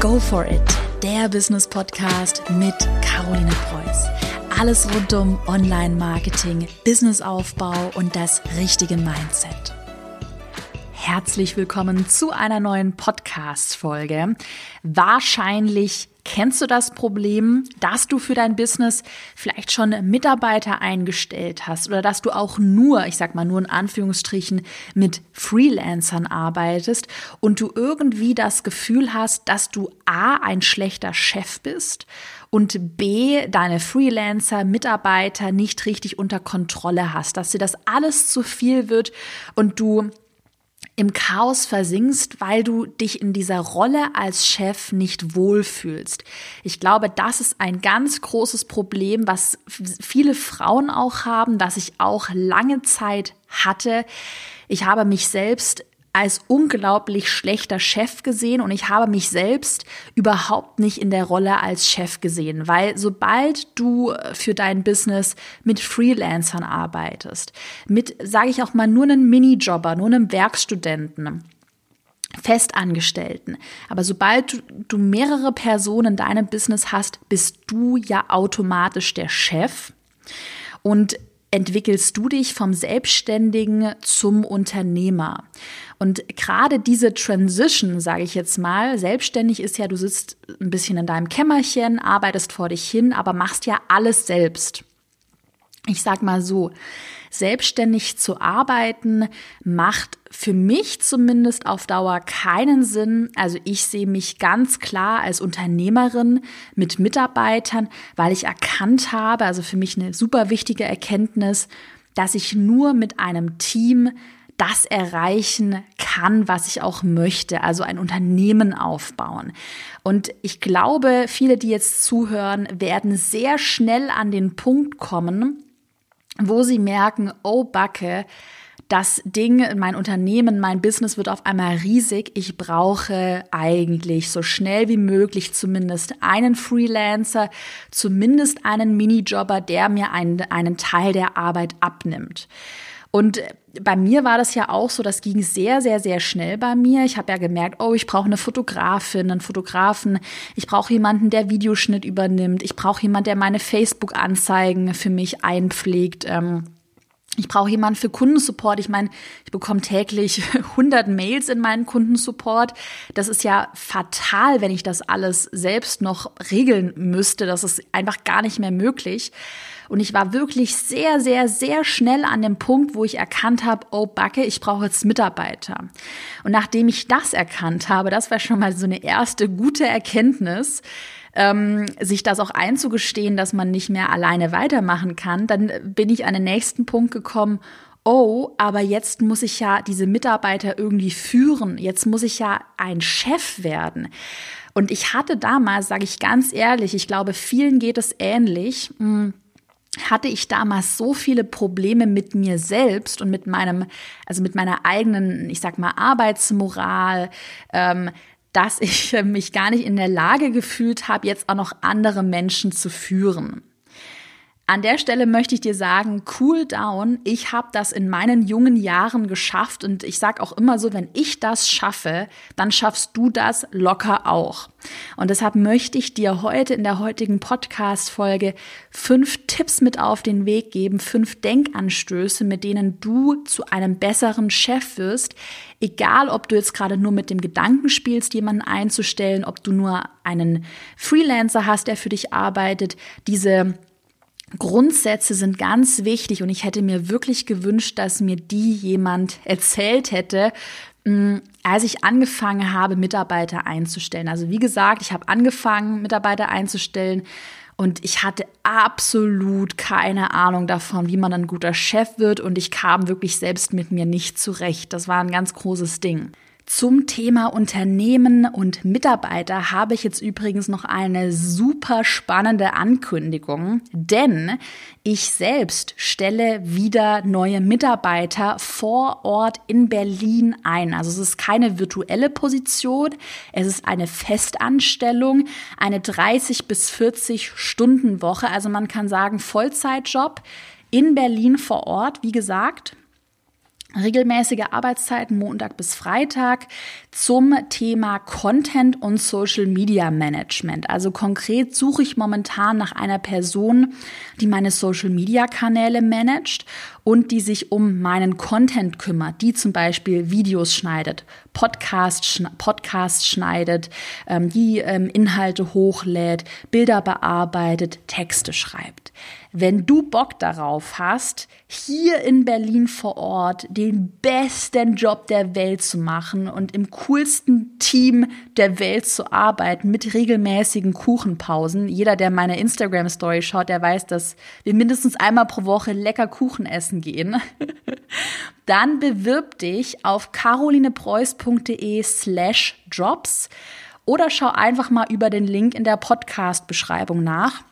Go for it, der Business Podcast mit Caroline Preuß. Alles rund um Online-Marketing, Businessaufbau und das richtige Mindset. Herzlich willkommen zu einer neuen Podcast-Folge. Wahrscheinlich Kennst du das Problem, dass du für dein Business vielleicht schon Mitarbeiter eingestellt hast oder dass du auch nur, ich sag mal nur in Anführungsstrichen, mit Freelancern arbeitest und du irgendwie das Gefühl hast, dass du A, ein schlechter Chef bist und B, deine Freelancer, Mitarbeiter nicht richtig unter Kontrolle hast, dass dir das alles zu viel wird und du im Chaos versinkst, weil du dich in dieser Rolle als Chef nicht wohlfühlst. Ich glaube, das ist ein ganz großes Problem, was viele Frauen auch haben, das ich auch lange Zeit hatte. Ich habe mich selbst als unglaublich schlechter Chef gesehen und ich habe mich selbst überhaupt nicht in der Rolle als Chef gesehen, weil sobald du für dein Business mit Freelancern arbeitest, mit, sage ich auch mal, nur einem Minijobber, nur einem Werkstudenten, Festangestellten. Aber sobald du, du mehrere Personen in deinem Business hast, bist du ja automatisch der Chef. Und entwickelst du dich vom Selbstständigen zum Unternehmer. Und gerade diese Transition, sage ich jetzt mal, selbstständig ist ja, du sitzt ein bisschen in deinem Kämmerchen, arbeitest vor dich hin, aber machst ja alles selbst. Ich sag mal so, selbstständig zu arbeiten macht für mich zumindest auf Dauer keinen Sinn. Also ich sehe mich ganz klar als Unternehmerin mit Mitarbeitern, weil ich erkannt habe, also für mich eine super wichtige Erkenntnis, dass ich nur mit einem Team das erreichen kann, was ich auch möchte, also ein Unternehmen aufbauen. Und ich glaube, viele, die jetzt zuhören, werden sehr schnell an den Punkt kommen, wo sie merken, oh Backe, das Ding, mein Unternehmen, mein Business wird auf einmal riesig. Ich brauche eigentlich so schnell wie möglich zumindest einen Freelancer, zumindest einen Minijobber, der mir einen, einen Teil der Arbeit abnimmt. Und bei mir war das ja auch so, das ging sehr, sehr, sehr schnell bei mir. Ich habe ja gemerkt, oh, ich brauche eine Fotografin, einen Fotografen. Ich brauche jemanden, der Videoschnitt übernimmt. Ich brauche jemanden, der meine Facebook-Anzeigen für mich einpflegt. Ähm, ich brauche jemanden für Kundensupport. Ich meine, ich bekomme täglich 100 Mails in meinen Kundensupport. Das ist ja fatal, wenn ich das alles selbst noch regeln müsste. Das ist einfach gar nicht mehr möglich. Und ich war wirklich sehr, sehr, sehr schnell an dem Punkt, wo ich erkannt habe, oh Backe, ich brauche jetzt Mitarbeiter. Und nachdem ich das erkannt habe, das war schon mal so eine erste gute Erkenntnis, ähm, sich das auch einzugestehen, dass man nicht mehr alleine weitermachen kann, dann bin ich an den nächsten Punkt gekommen, oh, aber jetzt muss ich ja diese Mitarbeiter irgendwie führen, jetzt muss ich ja ein Chef werden. Und ich hatte damals, sage ich ganz ehrlich, ich glaube, vielen geht es ähnlich. Hm, hatte ich damals so viele Probleme mit mir selbst und mit meinem, also mit meiner eigenen, ich sag mal, Arbeitsmoral, ähm, dass ich mich gar nicht in der Lage gefühlt habe, jetzt auch noch andere Menschen zu führen. An der Stelle möchte ich dir sagen, cool down. Ich habe das in meinen jungen Jahren geschafft und ich sage auch immer so, wenn ich das schaffe, dann schaffst du das locker auch. Und deshalb möchte ich dir heute in der heutigen Podcast-Folge fünf Tipps mit auf den Weg geben, fünf Denkanstöße, mit denen du zu einem besseren Chef wirst. Egal, ob du jetzt gerade nur mit dem Gedanken spielst, jemanden einzustellen, ob du nur einen Freelancer hast, der für dich arbeitet, diese Grundsätze sind ganz wichtig und ich hätte mir wirklich gewünscht, dass mir die jemand erzählt hätte, mm, als ich angefangen habe, Mitarbeiter einzustellen. Also wie gesagt, ich habe angefangen, Mitarbeiter einzustellen und ich hatte absolut keine Ahnung davon, wie man ein guter Chef wird und ich kam wirklich selbst mit mir nicht zurecht. Das war ein ganz großes Ding. Zum Thema Unternehmen und Mitarbeiter habe ich jetzt übrigens noch eine super spannende Ankündigung, denn ich selbst stelle wieder neue Mitarbeiter vor Ort in Berlin ein. Also es ist keine virtuelle Position, es ist eine Festanstellung, eine 30 bis 40 Stunden Woche, also man kann sagen Vollzeitjob in Berlin vor Ort, wie gesagt. Regelmäßige Arbeitszeiten Montag bis Freitag zum Thema Content und Social Media Management. Also konkret suche ich momentan nach einer Person, die meine Social Media Kanäle managt und die sich um meinen Content kümmert, die zum Beispiel Videos schneidet, Podcasts, Podcast schneidet, ähm, die ähm, Inhalte hochlädt, Bilder bearbeitet, Texte schreibt. Wenn du Bock darauf hast, hier in Berlin vor Ort den besten Job der Welt zu machen und im coolsten Team der Welt zu arbeiten mit regelmäßigen Kuchenpausen. Jeder, der meine Instagram Story schaut, der weiß, dass wir mindestens einmal pro Woche lecker Kuchen essen gehen. Dann bewirb dich auf carolinepreuß.de slash jobs oder schau einfach mal über den Link in der Podcast-Beschreibung nach.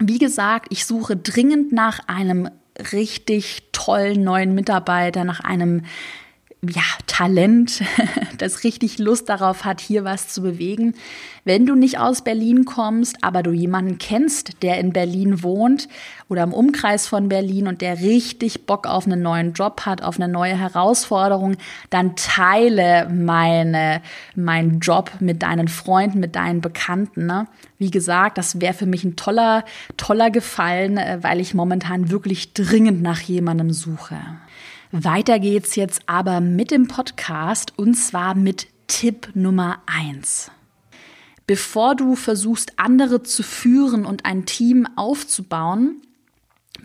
Wie gesagt, ich suche dringend nach einem richtig tollen neuen Mitarbeiter, nach einem ja, Talent, das richtig Lust darauf hat, hier was zu bewegen. Wenn du nicht aus Berlin kommst, aber du jemanden kennst, der in Berlin wohnt oder im Umkreis von Berlin und der richtig Bock auf einen neuen Job hat, auf eine neue Herausforderung, dann teile meine, meinen Job mit deinen Freunden, mit deinen Bekannten. Ne? Wie gesagt, das wäre für mich ein toller, toller Gefallen, äh, weil ich momentan wirklich dringend nach jemandem suche. Weiter geht's jetzt aber mit dem Podcast und zwar mit Tipp Nummer eins. Bevor du versuchst, andere zu führen und ein Team aufzubauen,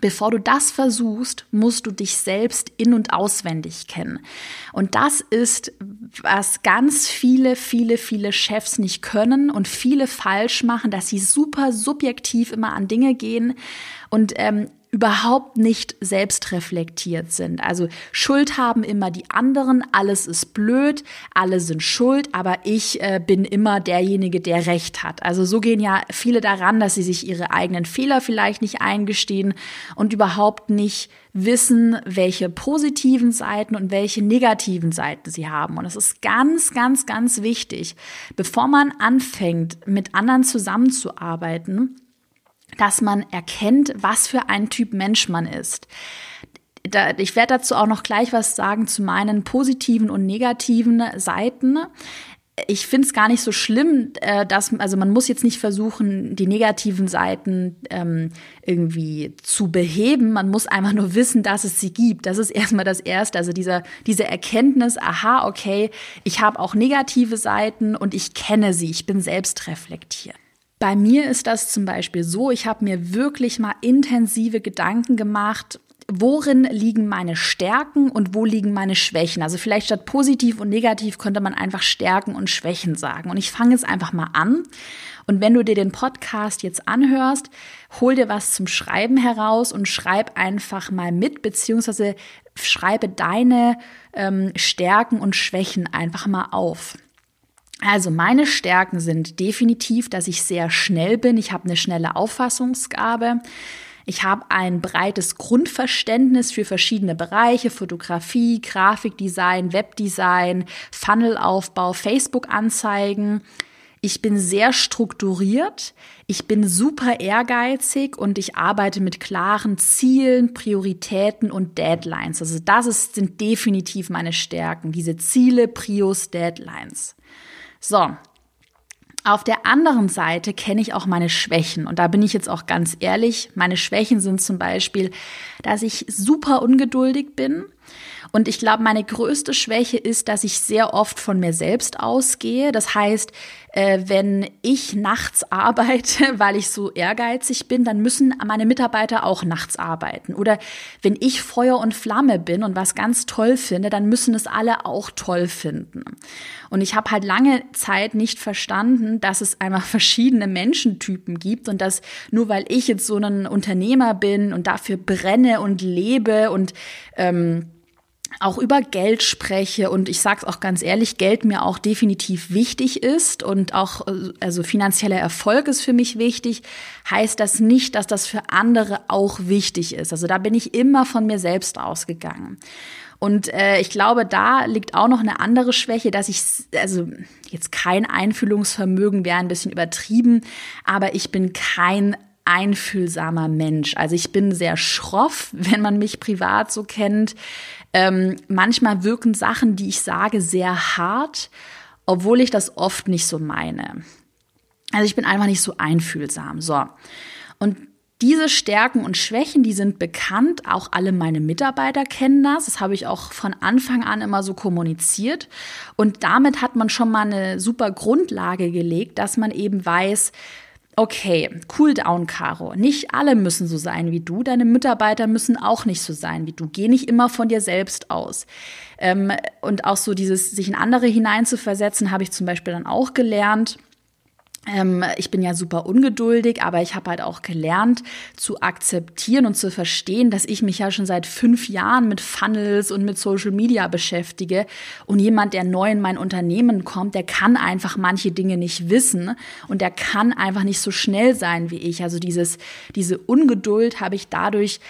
Bevor du das versuchst, musst du dich selbst in und auswendig kennen. Und das ist, was ganz viele, viele, viele Chefs nicht können und viele falsch machen, dass sie super subjektiv immer an Dinge gehen und ähm, überhaupt nicht selbstreflektiert sind. Also Schuld haben immer die anderen, alles ist blöd, alle sind schuld, aber ich äh, bin immer derjenige, der recht hat. Also so gehen ja viele daran, dass sie sich ihre eigenen Fehler vielleicht nicht eingestehen und überhaupt nicht wissen, welche positiven Seiten und welche negativen Seiten sie haben. Und das ist ganz, ganz, ganz wichtig, bevor man anfängt, mit anderen zusammenzuarbeiten, dass man erkennt, was für ein Typ Mensch man ist. Ich werde dazu auch noch gleich was sagen zu meinen positiven und negativen Seiten. Ich finde es gar nicht so schlimm, äh, dass, also man muss jetzt nicht versuchen, die negativen Seiten ähm, irgendwie zu beheben. Man muss einfach nur wissen, dass es sie gibt. Das ist erstmal das Erste. Also dieser, diese Erkenntnis, aha, okay, ich habe auch negative Seiten und ich kenne sie, ich bin selbst reflektiert. Bei mir ist das zum Beispiel so, ich habe mir wirklich mal intensive Gedanken gemacht, worin liegen meine Stärken und wo liegen meine Schwächen. Also vielleicht statt positiv und negativ könnte man einfach Stärken und Schwächen sagen. Und ich fange jetzt einfach mal an. Und wenn du dir den Podcast jetzt anhörst, hol dir was zum Schreiben heraus und schreib einfach mal mit, beziehungsweise schreibe deine ähm, Stärken und Schwächen einfach mal auf. Also meine Stärken sind definitiv, dass ich sehr schnell bin. Ich habe eine schnelle Auffassungsgabe. Ich habe ein breites Grundverständnis für verschiedene Bereiche, Fotografie, Grafikdesign, Webdesign, Funnelaufbau, Facebook-Anzeigen. Ich bin sehr strukturiert, ich bin super ehrgeizig und ich arbeite mit klaren Zielen, Prioritäten und Deadlines. Also das ist, sind definitiv meine Stärken, diese Ziele, Prios, Deadlines. So. Auf der anderen Seite kenne ich auch meine Schwächen. Und da bin ich jetzt auch ganz ehrlich. Meine Schwächen sind zum Beispiel, dass ich super ungeduldig bin und ich glaube, meine größte Schwäche ist, dass ich sehr oft von mir selbst ausgehe. Das heißt, äh, wenn ich nachts arbeite, weil ich so ehrgeizig bin, dann müssen meine Mitarbeiter auch nachts arbeiten. Oder wenn ich Feuer und Flamme bin und was ganz toll finde, dann müssen es alle auch toll finden. Und ich habe halt lange Zeit nicht verstanden, dass es einfach verschiedene Menschentypen gibt und dass nur weil ich jetzt so ein Unternehmer bin und dafür brenne und lebe und ähm, auch über Geld spreche und ich sage es auch ganz ehrlich, Geld mir auch definitiv wichtig ist und auch also finanzieller Erfolg ist für mich wichtig, heißt das nicht, dass das für andere auch wichtig ist. Also da bin ich immer von mir selbst ausgegangen. Und äh, ich glaube, da liegt auch noch eine andere Schwäche, dass ich, also jetzt kein Einfühlungsvermögen wäre ein bisschen übertrieben, aber ich bin kein einfühlsamer Mensch. Also ich bin sehr schroff, wenn man mich privat so kennt. Ähm, manchmal wirken Sachen, die ich sage, sehr hart, obwohl ich das oft nicht so meine. Also ich bin einfach nicht so einfühlsam. So. Und diese Stärken und Schwächen, die sind bekannt. Auch alle meine Mitarbeiter kennen das. Das habe ich auch von Anfang an immer so kommuniziert. Und damit hat man schon mal eine super Grundlage gelegt, dass man eben weiß, Okay, cool down, Caro. Nicht alle müssen so sein wie du. Deine Mitarbeiter müssen auch nicht so sein wie du. Geh nicht immer von dir selbst aus. Ähm, und auch so dieses, sich in andere hineinzuversetzen, habe ich zum Beispiel dann auch gelernt. Ähm, ich bin ja super ungeduldig, aber ich habe halt auch gelernt zu akzeptieren und zu verstehen, dass ich mich ja schon seit fünf Jahren mit Funnels und mit Social Media beschäftige. Und jemand, der neu in mein Unternehmen kommt, der kann einfach manche Dinge nicht wissen und der kann einfach nicht so schnell sein wie ich. Also dieses, diese Ungeduld habe ich dadurch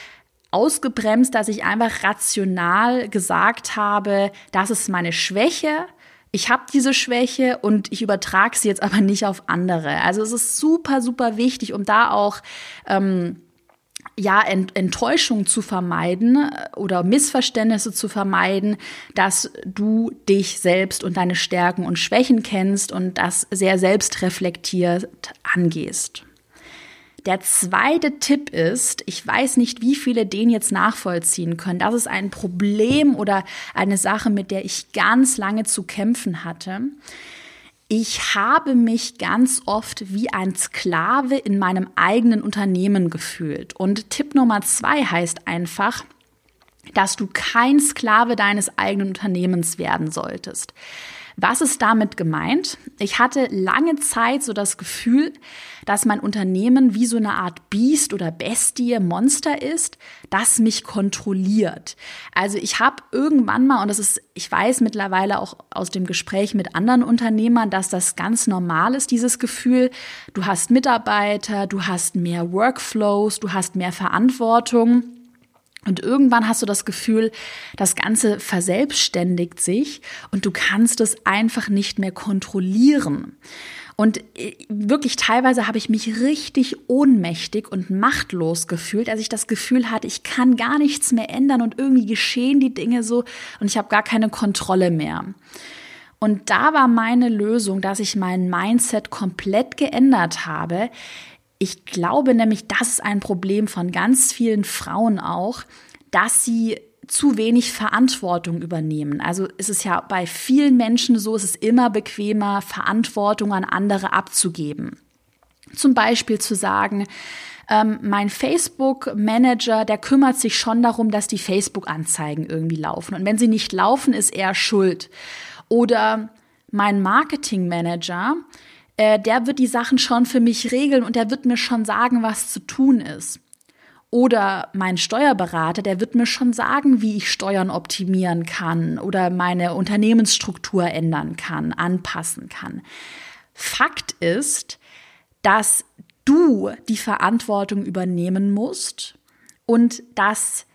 ausgebremst, dass ich einfach rational gesagt habe, das ist meine Schwäche ich habe diese Schwäche und ich übertrage sie jetzt aber nicht auf andere. Also es ist super, super wichtig, um da auch ähm, ja, Ent Enttäuschung zu vermeiden äh, oder Missverständnisse zu vermeiden, dass du dich selbst und deine Stärken und Schwächen kennst und das sehr selbstreflektiert angehst. Der zweite Tipp ist, ich weiß nicht, wie viele den jetzt nachvollziehen können. Das ist ein Problem oder eine Sache, mit der ich ganz lange zu kämpfen hatte. Ich habe mich ganz oft wie ein Sklave in meinem eigenen Unternehmen gefühlt. Und Tipp Nummer zwei heißt einfach, dass du kein Sklave deines eigenen Unternehmens werden solltest. Was ist damit gemeint? Ich hatte lange Zeit so das Gefühl, dass mein Unternehmen wie so eine Art Biest oder Bestie, Monster ist, das mich kontrolliert. Also ich habe irgendwann mal, und das ist, ich weiß mittlerweile auch aus dem Gespräch mit anderen Unternehmern, dass das ganz normal ist, dieses Gefühl, du hast Mitarbeiter, du hast mehr Workflows, du hast mehr Verantwortung. Und irgendwann hast du das Gefühl, das Ganze verselbstständigt sich und du kannst es einfach nicht mehr kontrollieren. Und äh, wirklich teilweise habe ich mich richtig ohnmächtig und machtlos gefühlt, als ich das Gefühl hatte, ich kann gar nichts mehr ändern und irgendwie geschehen die Dinge so und ich habe gar keine Kontrolle mehr. Und da war meine Lösung, dass ich mein Mindset komplett geändert habe. Ich glaube nämlich, das ist ein Problem von ganz vielen Frauen auch, dass sie zu wenig Verantwortung übernehmen. Also ist es ja bei vielen Menschen so, es ist immer bequemer, Verantwortung an andere abzugeben. Zum Beispiel zu sagen, ähm, mein Facebook-Manager, der kümmert sich schon darum, dass die Facebook-Anzeigen irgendwie laufen. Und wenn sie nicht laufen, ist er schuld. Oder mein Marketing-Manager, äh, der wird die Sachen schon für mich regeln und der wird mir schon sagen, was zu tun ist. Oder mein Steuerberater, der wird mir schon sagen, wie ich Steuern optimieren kann oder meine Unternehmensstruktur ändern kann, anpassen kann. Fakt ist, dass du die Verantwortung übernehmen musst und dass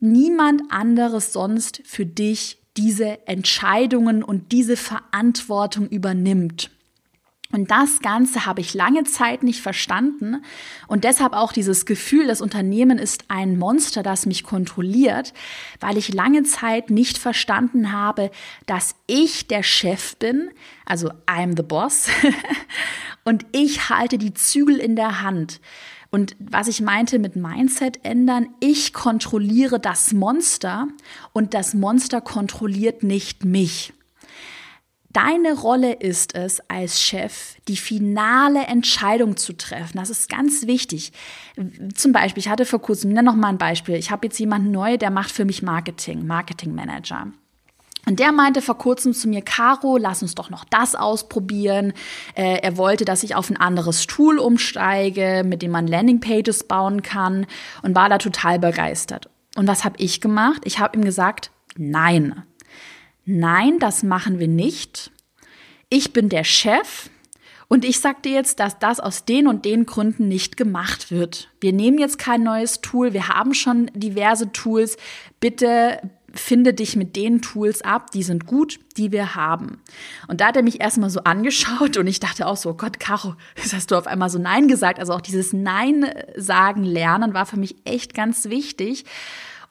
niemand anderes sonst für dich diese Entscheidungen und diese Verantwortung übernimmt. Und das Ganze habe ich lange Zeit nicht verstanden und deshalb auch dieses Gefühl, das Unternehmen ist ein Monster, das mich kontrolliert, weil ich lange Zeit nicht verstanden habe, dass ich der Chef bin, also I'm the boss, und ich halte die Zügel in der Hand. Und was ich meinte mit Mindset ändern, ich kontrolliere das Monster und das Monster kontrolliert nicht mich. Deine Rolle ist es als Chef, die finale Entscheidung zu treffen. Das ist ganz wichtig. Zum Beispiel, ich hatte vor kurzem, nenne noch mal ein Beispiel. Ich habe jetzt jemanden neu, der macht für mich Marketing, Marketing Manager. Und der meinte vor kurzem zu mir, Caro, lass uns doch noch das ausprobieren. Äh, er wollte, dass ich auf ein anderes Tool umsteige, mit dem man Landingpages bauen kann und war da total begeistert. Und was habe ich gemacht? Ich habe ihm gesagt, nein nein, das machen wir nicht. Ich bin der Chef und ich sag dir jetzt, dass das aus den und den Gründen nicht gemacht wird. Wir nehmen jetzt kein neues Tool, wir haben schon diverse Tools. Bitte finde dich mit den Tools ab, die sind gut, die wir haben. Und da hat er mich erstmal so angeschaut und ich dachte auch so, oh Gott, Caro, jetzt hast du auf einmal so Nein gesagt. Also auch dieses Nein sagen lernen war für mich echt ganz wichtig.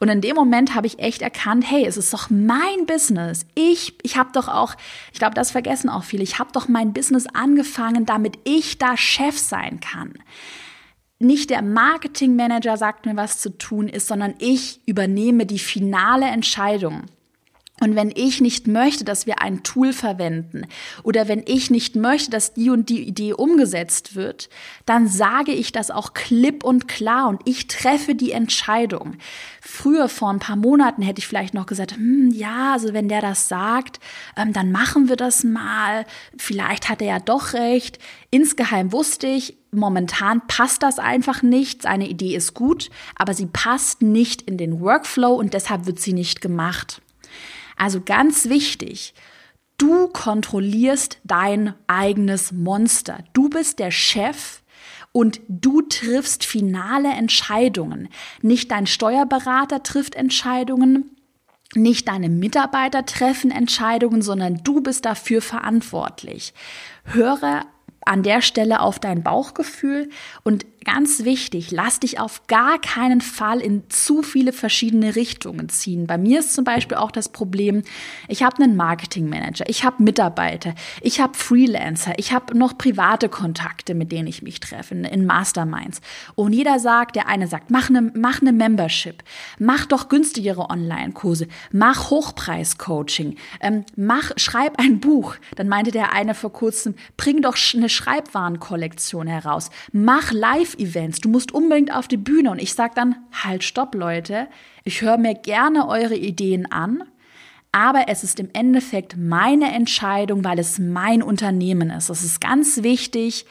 Und in dem Moment habe ich echt erkannt, hey, es ist doch mein Business. Ich, ich habe doch auch, ich glaube, das vergessen auch viele, ich habe doch mein Business angefangen, damit ich da Chef sein kann nicht der Marketingmanager sagt mir, was zu tun ist, sondern ich übernehme die finale Entscheidung. Und wenn ich nicht möchte, dass wir ein Tool verwenden oder wenn ich nicht möchte, dass die und die Idee umgesetzt wird, dann sage ich das auch klipp und klar und ich treffe die Entscheidung. Früher, vor ein paar Monaten, hätte ich vielleicht noch gesagt, hm, ja, also wenn der das sagt, ähm, dann machen wir das mal. Vielleicht hat er ja doch recht. Insgeheim wusste ich, momentan passt das einfach nicht. Seine Idee ist gut, aber sie passt nicht in den Workflow und deshalb wird sie nicht gemacht. Also ganz wichtig, du kontrollierst dein eigenes Monster. Du bist der Chef und du triffst finale Entscheidungen. Nicht dein Steuerberater trifft Entscheidungen, nicht deine Mitarbeiter treffen Entscheidungen, sondern du bist dafür verantwortlich. Höre an der Stelle auf dein Bauchgefühl und ganz wichtig, lass dich auf gar keinen Fall in zu viele verschiedene Richtungen ziehen. Bei mir ist zum Beispiel auch das Problem, ich habe einen Marketingmanager, ich habe Mitarbeiter, ich habe Freelancer, ich habe noch private Kontakte, mit denen ich mich treffe in Masterminds. Und jeder sagt, der eine sagt, mach eine, mach eine Membership, mach doch günstigere Online-Kurse, mach Hochpreis-Coaching, ähm, mach, schreib ein Buch. Dann meinte der eine vor kurzem, bring doch eine Schreibwarenkollektion heraus, mach Live-Events, du musst unbedingt auf die Bühne. Und ich sage dann, halt, stopp, Leute, ich höre mir gerne eure Ideen an, aber es ist im Endeffekt meine Entscheidung, weil es mein Unternehmen ist. Es ist ganz wichtig,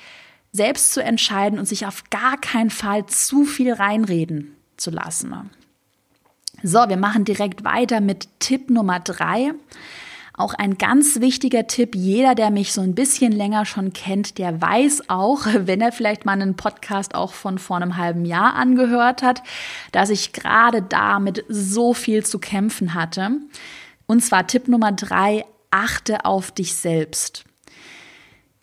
selbst zu entscheiden und sich auf gar keinen Fall zu viel reinreden zu lassen. So, wir machen direkt weiter mit Tipp Nummer drei. Auch ein ganz wichtiger Tipp, jeder, der mich so ein bisschen länger schon kennt, der weiß auch, wenn er vielleicht mal einen Podcast auch von vor einem halben Jahr angehört hat, dass ich gerade damit so viel zu kämpfen hatte. Und zwar Tipp Nummer drei, achte auf dich selbst.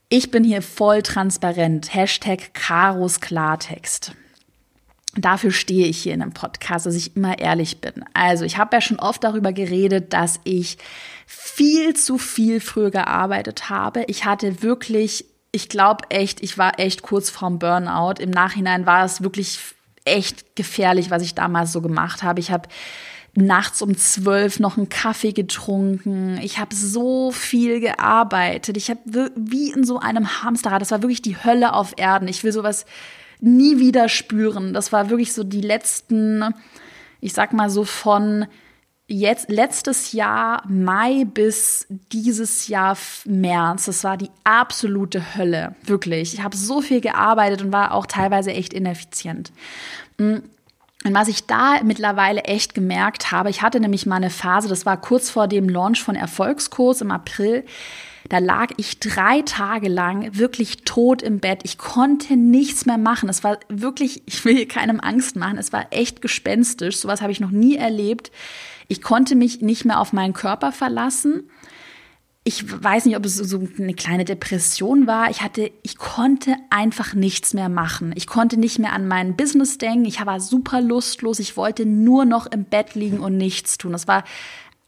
Ich bin hier voll transparent. Hashtag Karos Klartext. Dafür stehe ich hier in einem Podcast, dass ich immer ehrlich bin. Also, ich habe ja schon oft darüber geredet, dass ich viel zu viel früher gearbeitet habe. Ich hatte wirklich, ich glaube echt, ich war echt kurz vorm Burnout. Im Nachhinein war es wirklich echt gefährlich, was ich damals so gemacht habe. Ich habe nachts um zwölf noch einen Kaffee getrunken. Ich habe so viel gearbeitet. Ich habe wie in so einem Hamsterrad. Das war wirklich die Hölle auf Erden. Ich will sowas nie wieder spüren. Das war wirklich so die letzten, ich sag mal so von jetzt letztes Jahr Mai bis dieses Jahr März, das war die absolute Hölle, wirklich. Ich habe so viel gearbeitet und war auch teilweise echt ineffizient. Mm. Und was ich da mittlerweile echt gemerkt habe, ich hatte nämlich mal eine Phase, das war kurz vor dem Launch von Erfolgskurs im April, da lag ich drei Tage lang wirklich tot im Bett. Ich konnte nichts mehr machen. Es war wirklich, ich will hier keinem Angst machen, es war echt gespenstisch. Sowas habe ich noch nie erlebt. Ich konnte mich nicht mehr auf meinen Körper verlassen. Ich weiß nicht, ob es so eine kleine Depression war. Ich hatte, ich konnte einfach nichts mehr machen. Ich konnte nicht mehr an mein Business denken. Ich war super lustlos. Ich wollte nur noch im Bett liegen und nichts tun. Das war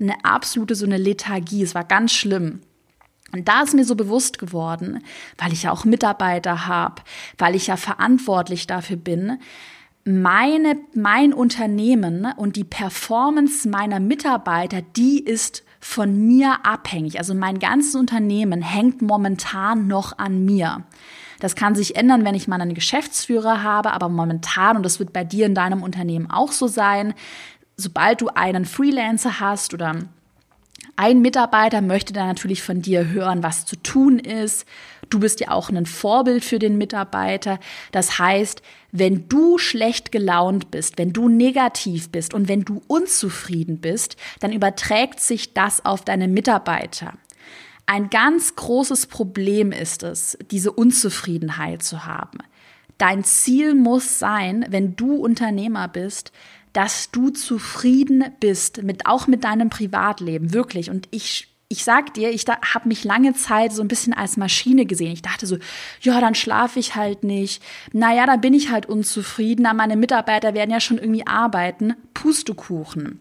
eine absolute so eine Lethargie. Es war ganz schlimm. Und da ist mir so bewusst geworden, weil ich ja auch Mitarbeiter habe, weil ich ja verantwortlich dafür bin, meine, mein Unternehmen und die Performance meiner Mitarbeiter, die ist von mir abhängig. Also mein ganzes Unternehmen hängt momentan noch an mir. Das kann sich ändern, wenn ich mal einen Geschäftsführer habe, aber momentan, und das wird bei dir in deinem Unternehmen auch so sein, sobald du einen Freelancer hast oder ein Mitarbeiter möchte dann natürlich von dir hören, was zu tun ist. Du bist ja auch ein Vorbild für den Mitarbeiter. Das heißt, wenn du schlecht gelaunt bist, wenn du negativ bist und wenn du unzufrieden bist, dann überträgt sich das auf deine Mitarbeiter. Ein ganz großes Problem ist es, diese Unzufriedenheit zu haben. Dein Ziel muss sein, wenn du Unternehmer bist, dass du zufrieden bist, mit, auch mit deinem Privatleben, wirklich. Und ich ich sag dir, ich habe mich lange Zeit so ein bisschen als Maschine gesehen. Ich dachte so, ja, dann schlafe ich halt nicht. Naja, dann bin ich halt unzufrieden. Aber meine Mitarbeiter werden ja schon irgendwie arbeiten. Pustekuchen.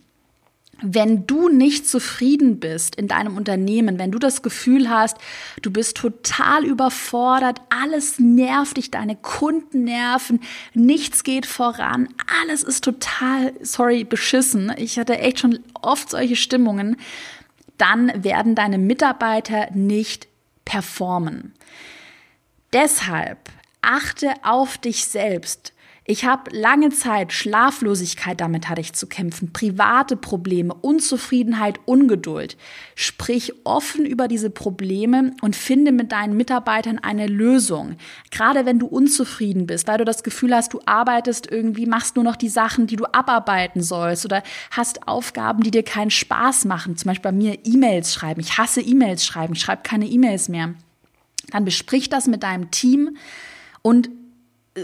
Wenn du nicht zufrieden bist in deinem Unternehmen, wenn du das Gefühl hast, du bist total überfordert, alles nervt dich, deine Kunden nerven, nichts geht voran, alles ist total, sorry, beschissen. Ich hatte echt schon oft solche Stimmungen dann werden deine Mitarbeiter nicht performen. Deshalb achte auf dich selbst. Ich habe lange Zeit Schlaflosigkeit, damit hatte ich zu kämpfen, private Probleme, Unzufriedenheit, Ungeduld. Sprich offen über diese Probleme und finde mit deinen Mitarbeitern eine Lösung. Gerade wenn du unzufrieden bist, weil du das Gefühl hast, du arbeitest irgendwie, machst nur noch die Sachen, die du abarbeiten sollst oder hast Aufgaben, die dir keinen Spaß machen. Zum Beispiel bei mir E-Mails schreiben. Ich hasse E-Mails schreiben. Ich schreibe keine E-Mails mehr. Dann besprich das mit deinem Team und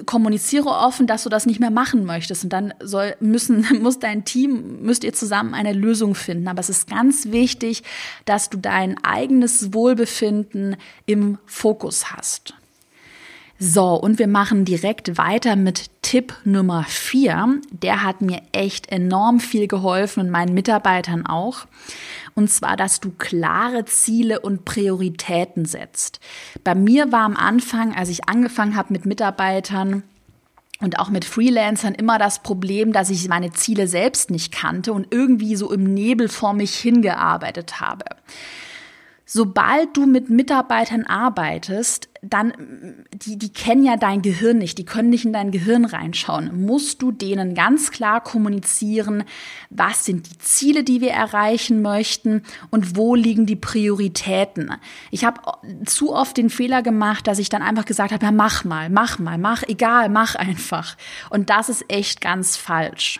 kommuniziere offen, dass du das nicht mehr machen möchtest und dann soll müssen muss dein Team müsst ihr zusammen eine Lösung finden, aber es ist ganz wichtig, dass du dein eigenes Wohlbefinden im Fokus hast. So, und wir machen direkt weiter mit Tipp Nummer vier. Der hat mir echt enorm viel geholfen und meinen Mitarbeitern auch. Und zwar, dass du klare Ziele und Prioritäten setzt. Bei mir war am Anfang, als ich angefangen habe mit Mitarbeitern, und auch mit Freelancern immer das Problem, dass ich meine Ziele selbst nicht kannte und irgendwie so im Nebel vor mich hingearbeitet habe. Sobald du mit Mitarbeitern arbeitest, dann, die, die kennen ja dein Gehirn nicht, die können nicht in dein Gehirn reinschauen, musst du denen ganz klar kommunizieren, was sind die Ziele, die wir erreichen möchten und wo liegen die Prioritäten. Ich habe zu oft den Fehler gemacht, dass ich dann einfach gesagt habe, ja, mach mal, mach mal, mach, egal, mach einfach. Und das ist echt ganz falsch.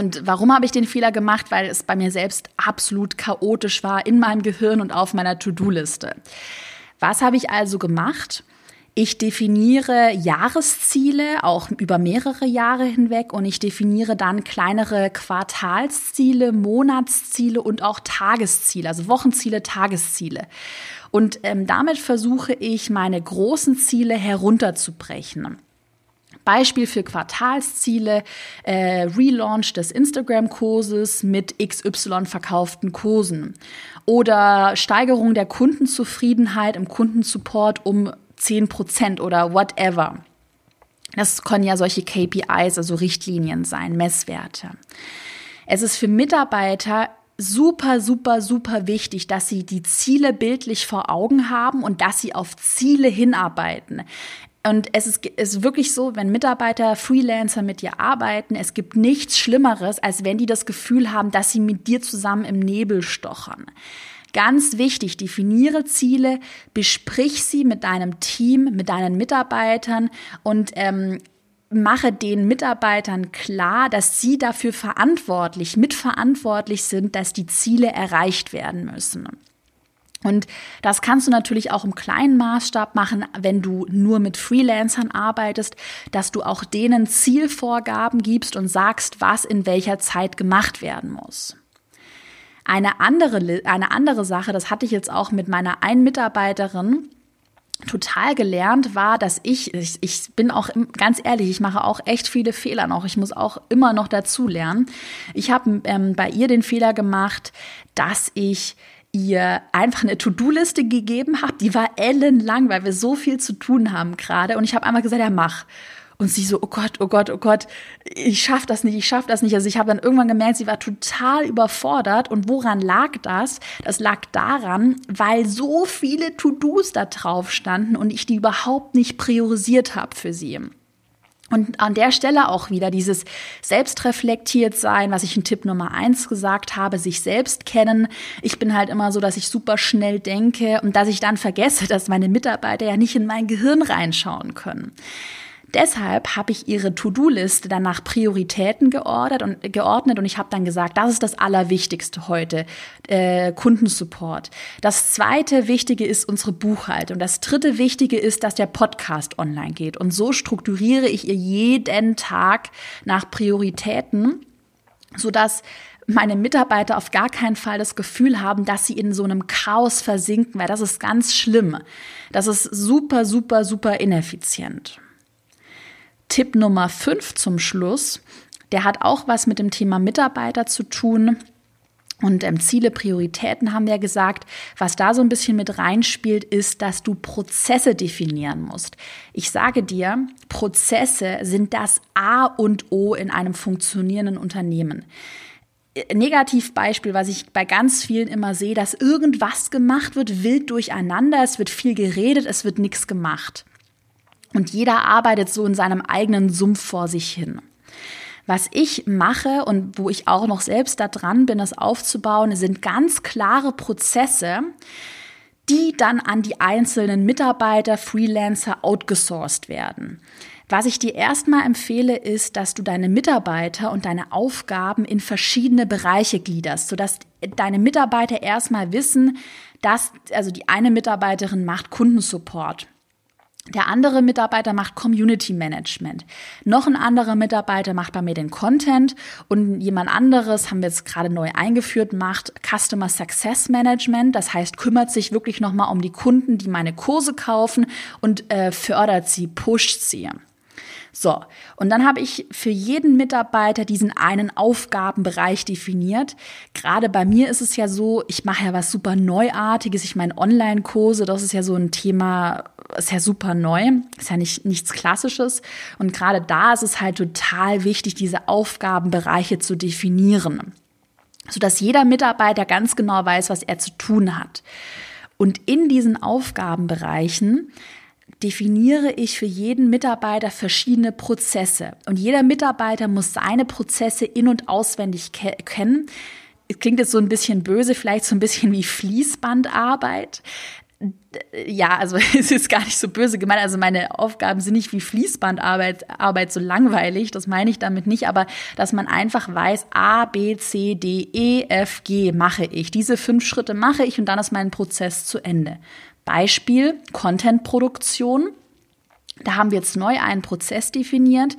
Und warum habe ich den Fehler gemacht? Weil es bei mir selbst absolut chaotisch war in meinem Gehirn und auf meiner To-Do-Liste. Was habe ich also gemacht? Ich definiere Jahresziele auch über mehrere Jahre hinweg und ich definiere dann kleinere Quartalsziele, Monatsziele und auch Tagesziele, also Wochenziele, Tagesziele. Und ähm, damit versuche ich, meine großen Ziele herunterzubrechen. Beispiel für Quartalsziele, äh, Relaunch des Instagram-Kurses mit XY verkauften Kursen oder Steigerung der Kundenzufriedenheit im Kundensupport um 10 Prozent oder whatever. Das können ja solche KPIs, also Richtlinien sein, Messwerte. Es ist für Mitarbeiter super, super, super wichtig, dass sie die Ziele bildlich vor Augen haben und dass sie auf Ziele hinarbeiten. Und es ist, ist wirklich so, wenn Mitarbeiter, Freelancer mit dir arbeiten, es gibt nichts Schlimmeres, als wenn die das Gefühl haben, dass sie mit dir zusammen im Nebel stochern. Ganz wichtig, definiere Ziele, besprich sie mit deinem Team, mit deinen Mitarbeitern und ähm, mache den Mitarbeitern klar, dass sie dafür verantwortlich, mitverantwortlich sind, dass die Ziele erreicht werden müssen. Und das kannst du natürlich auch im kleinen Maßstab machen, wenn du nur mit Freelancern arbeitest, dass du auch denen Zielvorgaben gibst und sagst, was in welcher Zeit gemacht werden muss. Eine andere, eine andere Sache, das hatte ich jetzt auch mit meiner einen Mitarbeiterin, total gelernt war, dass ich, ich, ich bin auch ganz ehrlich, ich mache auch echt viele Fehler noch. Ich muss auch immer noch dazu lernen. Ich habe ähm, bei ihr den Fehler gemacht, dass ich ihr einfach eine To-Do-Liste gegeben habe. Die war ellenlang, weil wir so viel zu tun haben gerade. Und ich habe einmal gesagt, ja, mach. Und sie so, oh Gott, oh Gott, oh Gott, ich schaff das nicht, ich schaff das nicht. Also ich habe dann irgendwann gemerkt, sie war total überfordert. Und woran lag das? Das lag daran, weil so viele To-Dos da drauf standen und ich die überhaupt nicht priorisiert habe für sie. Und an der Stelle auch wieder dieses selbstreflektiert sein, was ich in Tipp Nummer eins gesagt habe, sich selbst kennen. Ich bin halt immer so, dass ich super schnell denke und dass ich dann vergesse, dass meine Mitarbeiter ja nicht in mein Gehirn reinschauen können. Deshalb habe ich ihre To-Do-Liste dann nach Prioritäten geordert und, geordnet und ich habe dann gesagt, das ist das Allerwichtigste heute, äh, Kundensupport. Das zweite Wichtige ist unsere Buchhaltung. Das dritte Wichtige ist, dass der Podcast online geht. Und so strukturiere ich ihr jeden Tag nach Prioritäten, sodass meine Mitarbeiter auf gar keinen Fall das Gefühl haben, dass sie in so einem Chaos versinken, weil das ist ganz schlimm. Das ist super, super, super ineffizient. Tipp Nummer 5 zum Schluss, der hat auch was mit dem Thema Mitarbeiter zu tun. Und ähm, Ziele, Prioritäten haben wir gesagt. Was da so ein bisschen mit reinspielt, ist, dass du Prozesse definieren musst. Ich sage dir, Prozesse sind das A und O in einem funktionierenden Unternehmen. Äh, Negativbeispiel, was ich bei ganz vielen immer sehe, dass irgendwas gemacht wird, wild durcheinander, es wird viel geredet, es wird nichts gemacht. Und jeder arbeitet so in seinem eigenen Sumpf vor sich hin. Was ich mache und wo ich auch noch selbst da dran bin, das aufzubauen, sind ganz klare Prozesse, die dann an die einzelnen Mitarbeiter, Freelancer outgesourced werden. Was ich dir erstmal empfehle, ist, dass du deine Mitarbeiter und deine Aufgaben in verschiedene Bereiche gliederst, sodass deine Mitarbeiter erstmal wissen, dass, also die eine Mitarbeiterin macht Kundensupport. Der andere Mitarbeiter macht Community Management. Noch ein anderer Mitarbeiter macht bei mir den Content und jemand anderes, haben wir jetzt gerade neu eingeführt, macht Customer Success Management. Das heißt, kümmert sich wirklich nochmal um die Kunden, die meine Kurse kaufen und äh, fördert sie, pusht sie. So, und dann habe ich für jeden Mitarbeiter diesen einen Aufgabenbereich definiert. Gerade bei mir ist es ja so, ich mache ja was super Neuartiges. Ich meine, Online-Kurse, das ist ja so ein Thema, ist ja super neu, ist ja nicht, nichts Klassisches. Und gerade da ist es halt total wichtig, diese Aufgabenbereiche zu definieren, sodass jeder Mitarbeiter ganz genau weiß, was er zu tun hat. Und in diesen Aufgabenbereichen definiere ich für jeden Mitarbeiter verschiedene Prozesse. Und jeder Mitarbeiter muss seine Prozesse in- und auswendig ke kennen. Klingt jetzt so ein bisschen böse, vielleicht so ein bisschen wie Fließbandarbeit. Ja, also es ist gar nicht so böse gemeint. Also meine Aufgaben sind nicht wie Fließbandarbeit Arbeit so langweilig, das meine ich damit nicht, aber dass man einfach weiß, A, B, C, D, E, F, G mache ich. Diese fünf Schritte mache ich und dann ist mein Prozess zu Ende. Beispiel Content-Produktion. Da haben wir jetzt neu einen Prozess definiert,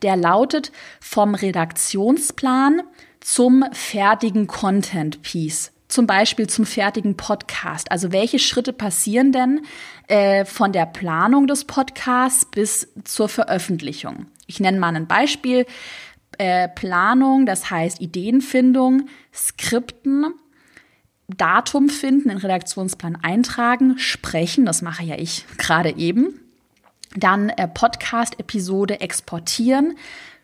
der lautet vom Redaktionsplan zum fertigen Content-Piece. Zum Beispiel zum fertigen Podcast. Also welche Schritte passieren denn äh, von der Planung des Podcasts bis zur Veröffentlichung? Ich nenne mal ein Beispiel. Äh, Planung, das heißt Ideenfindung, Skripten, Datum finden, in Redaktionsplan eintragen, sprechen, das mache ja ich gerade eben. Dann äh, Podcast-Episode exportieren,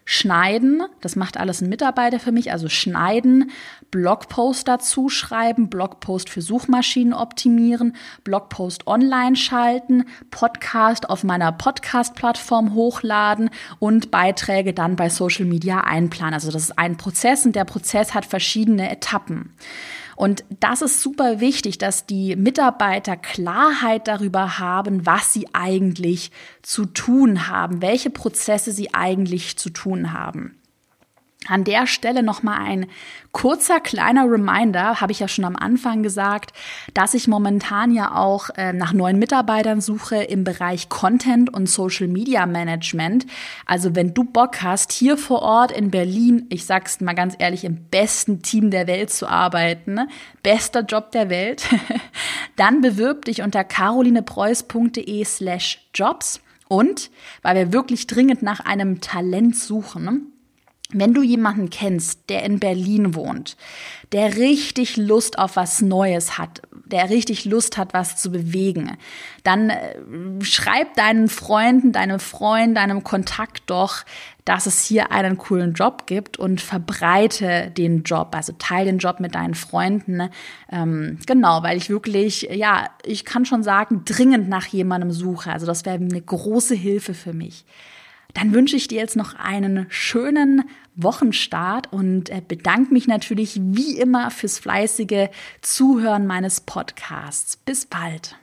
schneiden, das macht alles ein Mitarbeiter für mich, also schneiden, Blogpost dazu schreiben, Blogpost für Suchmaschinen optimieren, Blogpost online schalten, Podcast auf meiner Podcast-Plattform hochladen und Beiträge dann bei Social Media einplanen. Also das ist ein Prozess und der Prozess hat verschiedene Etappen. Und das ist super wichtig, dass die Mitarbeiter Klarheit darüber haben, was sie eigentlich zu tun haben, welche Prozesse sie eigentlich zu tun haben. An der Stelle nochmal ein kurzer kleiner Reminder, habe ich ja schon am Anfang gesagt, dass ich momentan ja auch äh, nach neuen Mitarbeitern suche im Bereich Content und Social Media Management. Also wenn du Bock hast, hier vor Ort in Berlin, ich sag's mal ganz ehrlich, im besten Team der Welt zu arbeiten, ne? bester Job der Welt, dann bewirb dich unter carolinepreuß.de slash jobs. Und weil wir wirklich dringend nach einem Talent suchen, wenn du jemanden kennst, der in Berlin wohnt, der richtig Lust auf was Neues hat, der richtig Lust hat, was zu bewegen, dann äh, schreib deinen Freunden, deinem Freund, deinem Kontakt doch, dass es hier einen coolen Job gibt und verbreite den Job, also teile den Job mit deinen Freunden. Ähm, genau, weil ich wirklich, ja, ich kann schon sagen, dringend nach jemandem suche. Also das wäre eine große Hilfe für mich. Dann wünsche ich dir jetzt noch einen schönen Wochenstart und äh, bedanke mich natürlich wie immer fürs fleißige Zuhören meines Podcasts. Bis bald.